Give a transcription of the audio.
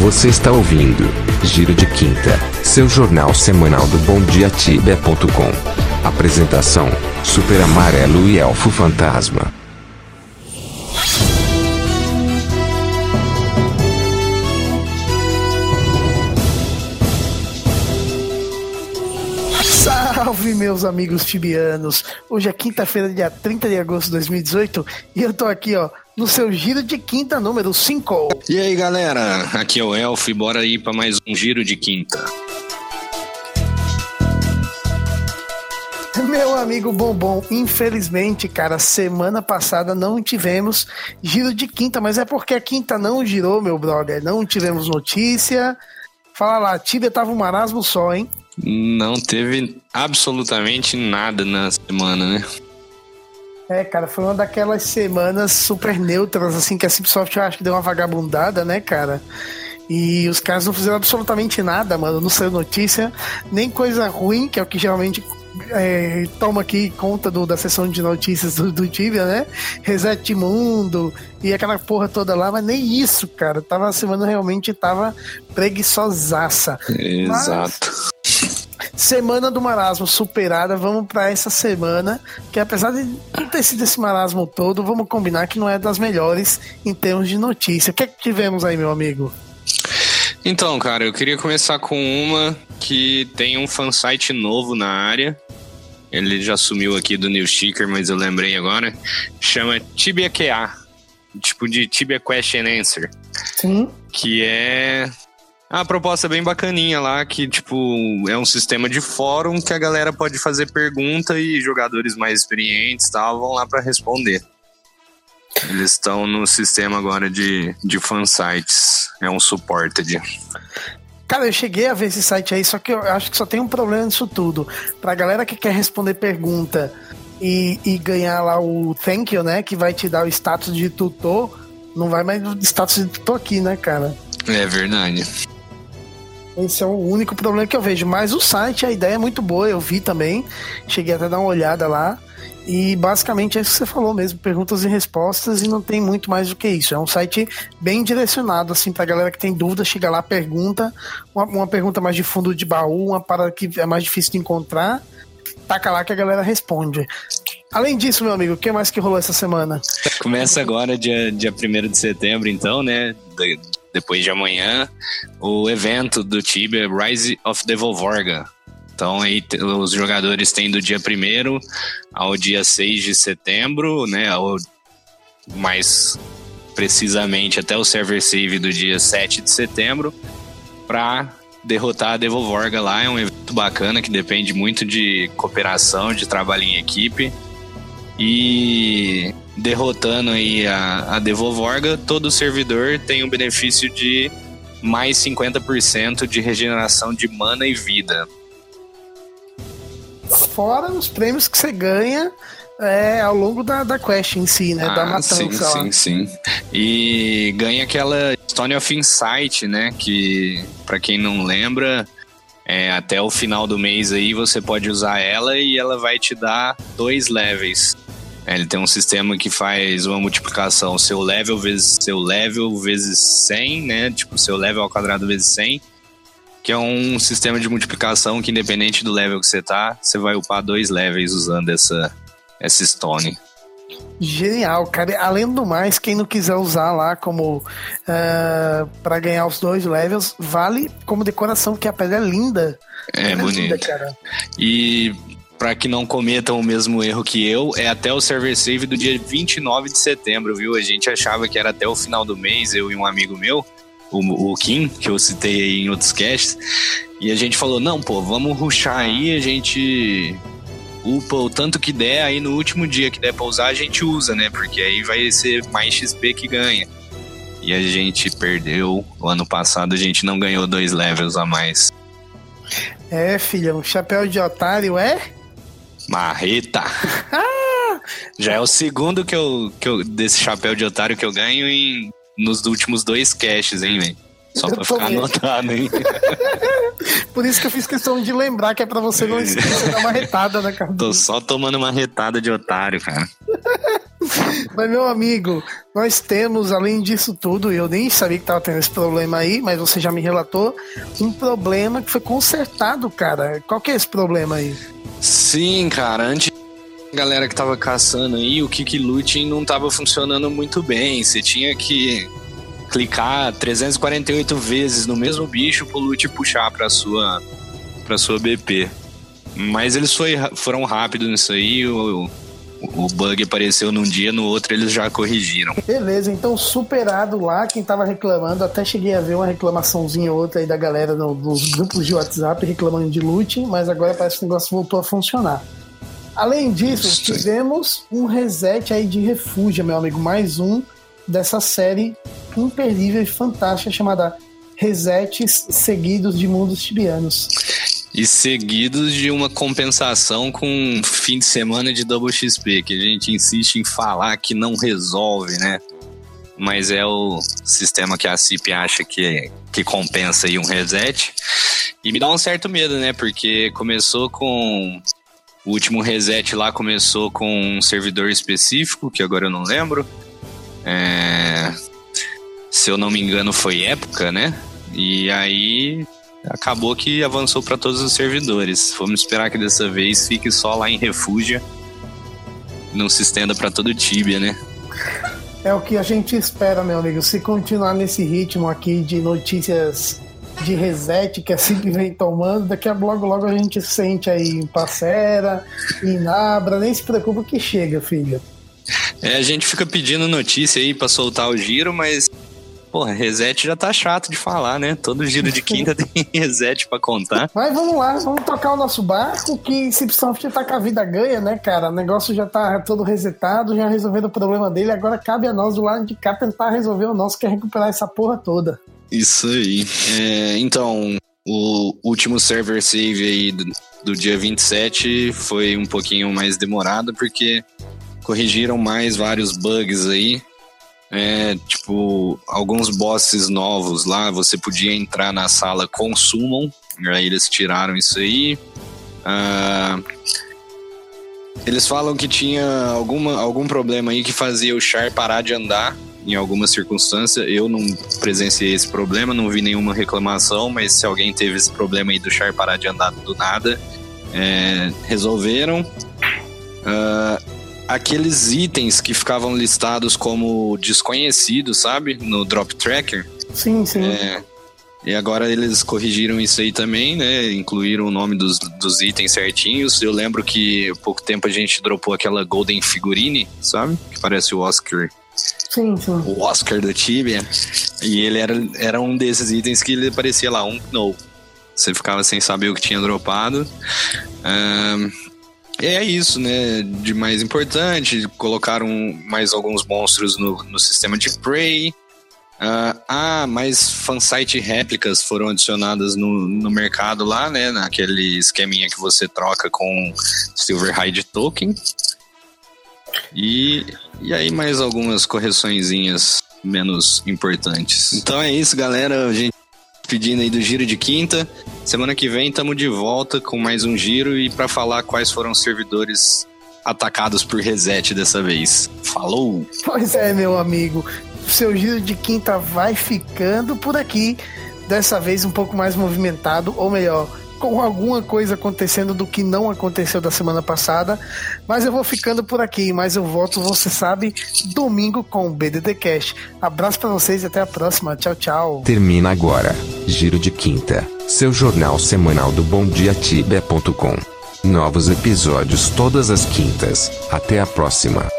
Você está ouvindo Giro de Quinta, seu jornal semanal do BomDiaTibia.com. Apresentação: Super Amarelo e Elfo Fantasma. Salve, meus amigos tibianos! Hoje é quinta-feira, dia 30 de agosto de 2018, e eu tô aqui, ó, no seu giro de quinta número 5. E aí, galera? Aqui é o Elfo e bora ir para mais um giro de quinta. Meu amigo Bombom, infelizmente, cara, semana passada não tivemos giro de quinta, mas é porque a quinta não girou, meu brother. Não tivemos notícia. Fala lá, Tibia tava um marasmo só, hein? Não teve absolutamente nada na semana, né? É, cara, foi uma daquelas semanas super neutras, assim, que a Cipsoft eu acho que deu uma vagabundada, né, cara? E os caras não fizeram absolutamente nada, mano. Não saiu notícia, nem coisa ruim, que é o que geralmente é, toma aqui conta do, da sessão de notícias do, do Tibia, né? Reset Mundo e aquela porra toda lá, mas nem isso, cara. Tava, a semana realmente tava preguiçosaça. Exato. Mas, semana do marasmo superada, vamos para essa semana, que apesar de não ter sido esse marasmo todo, vamos combinar que não é das melhores em termos de notícia. O que é que tivemos aí, meu amigo? Então, cara, eu queria começar com uma que tem um fansite novo na área. Ele já sumiu aqui do New Sticker, mas eu lembrei agora. Chama Tibia QA. Tipo de Tibia Question Answer. Sim. Que é a proposta é bem bacaninha lá, que, tipo, é um sistema de fórum que a galera pode fazer pergunta e jogadores mais experientes tal vão lá para responder. Eles estão no sistema agora de, de fansites. É um supported. Cara, eu cheguei a ver esse site aí, só que eu acho que só tem um problema nisso tudo. Pra galera que quer responder pergunta e, e ganhar lá o thank you, né? Que vai te dar o status de tutor, não vai mais o status de tutor aqui, né, cara? É verdade. Esse é o único problema que eu vejo. Mas o site, a ideia é muito boa, eu vi também. Cheguei até a dar uma olhada lá. E basicamente é isso que você falou mesmo, perguntas e respostas, e não tem muito mais do que isso. É um site bem direcionado, assim, pra galera que tem dúvida, chega lá, pergunta, uma, uma pergunta mais de fundo de baú, uma parada que é mais difícil de encontrar, taca lá que a galera responde. Além disso, meu amigo, o que mais que rolou essa semana? Começa agora, dia, dia 1 de setembro, então, né? Depois de amanhã, o evento do Tibia Rise of the Volvorga. Então aí os jogadores têm do dia 1 ao dia 6 de setembro, né? Ou mais precisamente até o server save do dia 7 de setembro, para derrotar a Devolvorga lá. É um evento bacana que depende muito de cooperação, de trabalho em equipe. E derrotando aí a, a Devolvorga, todo servidor tem o benefício de mais 50% de regeneração de mana e vida. Fora os prêmios que você ganha é, ao longo da, da quest em si, né? Ah, da matança sim, sim, sim. E ganha aquela Stone of Insight, né? Que, para quem não lembra, é, até o final do mês aí você pode usar ela e ela vai te dar dois levels. É, ele tem um sistema que faz uma multiplicação, seu level vezes seu level vezes 100, né? Tipo, seu level ao quadrado vezes 100 que é um sistema de multiplicação que independente do level que você tá, você vai upar dois levels usando essa, essa stone. Genial, cara. Além do mais, quem não quiser usar lá como uh, eh, para ganhar os dois levels, vale como decoração, que a pedra é linda. É, é bonita. E para que não cometam o mesmo erro que eu, é até o server save do dia 29 de setembro, viu? A gente achava que era até o final do mês, eu e um amigo meu o, o Kim, que eu citei aí em outros casts, e a gente falou, não, pô, vamos ruxar aí, a gente upa o tanto que der, aí no último dia que der pra usar, a gente usa, né? Porque aí vai ser mais XP que ganha. E a gente perdeu. O ano passado a gente não ganhou dois levels a mais. É, filhão, chapéu de otário é? Marreta! Já é o segundo que eu, que eu, desse chapéu de otário que eu ganho em nos últimos dois caches, hein, velho? Só pra ficar anotado, hein? Por isso que eu fiz questão de lembrar que é pra você não esquecer dar uma retada, né, cara? Tô só tomando uma retada de otário, cara. Mas, meu amigo, nós temos, além disso tudo, eu nem sabia que tava tendo esse problema aí, mas você já me relatou, um problema que foi consertado, cara. Qual que é esse problema aí? Sim, cara, antes galera que tava caçando aí, o Kick Looting não tava funcionando muito bem. Você tinha que clicar 348 vezes no mesmo bicho pro loot puxar pra sua, pra sua BP. Mas eles foi, foram rápidos nisso aí. O, o bug apareceu num dia, no outro eles já corrigiram. Beleza, então superado lá, quem tava reclamando, até cheguei a ver uma reclamaçãozinha ou outra aí da galera no, nos grupos de WhatsApp reclamando de loot, mas agora parece que o negócio voltou a funcionar. Além disso, tivemos um reset aí de refúgio, meu amigo, mais um dessa série imperdível e fantástica chamada Resets Seguidos de Mundos Tibianos e seguidos de uma compensação com um fim de semana de double XP, que a gente insiste em falar que não resolve, né? Mas é o sistema que a CIP acha que, que compensa aí um reset. E me dá um certo medo, né? Porque começou com. O último reset lá começou com um servidor específico, que agora eu não lembro. É... Se eu não me engano, foi época, né? E aí acabou que avançou para todos os servidores. Vamos esperar que dessa vez fique só lá em refúgio, não se estenda para todo o Tibia, né? É o que a gente espera, meu amigo. Se continuar nesse ritmo aqui de notícias de reset que a CIP vem tomando, daqui a logo logo a gente sente aí em Passera, em Nabra, nem se preocupa que chega, filho. É, a gente fica pedindo notícia aí para soltar o giro, mas Porra, reset já tá chato de falar, né? Todo giro de quinta tem reset pra contar. Mas vamos lá, vamos tocar o nosso barco, que Cipsoft tá com a vida ganha, né, cara? O negócio já tá todo resetado, já resolvendo o problema dele, agora cabe a nós do lado de cá tentar resolver o nosso, que é recuperar essa porra toda. Isso aí. É, então, o último server save aí do, do dia 27 foi um pouquinho mais demorado, porque corrigiram mais vários bugs aí é, tipo, alguns bosses novos lá, você podia entrar na sala com Summon, aí eles tiraram isso aí. Ah, eles falam que tinha alguma, algum problema aí que fazia o Char parar de andar em alguma circunstância. Eu não presenciei esse problema, não vi nenhuma reclamação, mas se alguém teve esse problema aí do Char parar de andar do nada, é, resolveram. Uh, aqueles itens que ficavam listados como desconhecidos, sabe? No Drop Tracker. Sim, sim. É, e agora eles corrigiram isso aí também, né? Incluíram o nome dos, dos itens certinhos. Eu lembro que há pouco tempo a gente dropou aquela Golden Figurine, sabe? Que parece o Oscar. Sim, sim. O Oscar do Tibia. E ele era, era um desses itens que ele parecia lá, um no. Você ficava sem saber o que tinha dropado. Um, é isso, né? De mais importante, colocaram mais alguns monstros no, no sistema de Prey. Uh, ah, mais fansite réplicas foram adicionadas no, no mercado lá, né? Naquele esqueminha que você troca com Silverhide Token. E, e aí mais algumas correçõezinhas menos importantes. Então é isso, galera. A gente pedindo aí do giro de quinta. Semana que vem estamos de volta com mais um giro e para falar quais foram os servidores atacados por reset dessa vez. Falou! Pois é, meu amigo. Seu giro de quinta vai ficando por aqui. Dessa vez um pouco mais movimentado, ou melhor, com alguma coisa acontecendo do que não aconteceu da semana passada. Mas eu vou ficando por aqui, mas eu volto, você sabe, domingo com o BDT Cash. Abraço para vocês e até a próxima. Tchau, tchau. Termina agora. Giro de Quinta, seu jornal semanal do BomDiaTibia.com. Novos episódios todas as quintas. Até a próxima.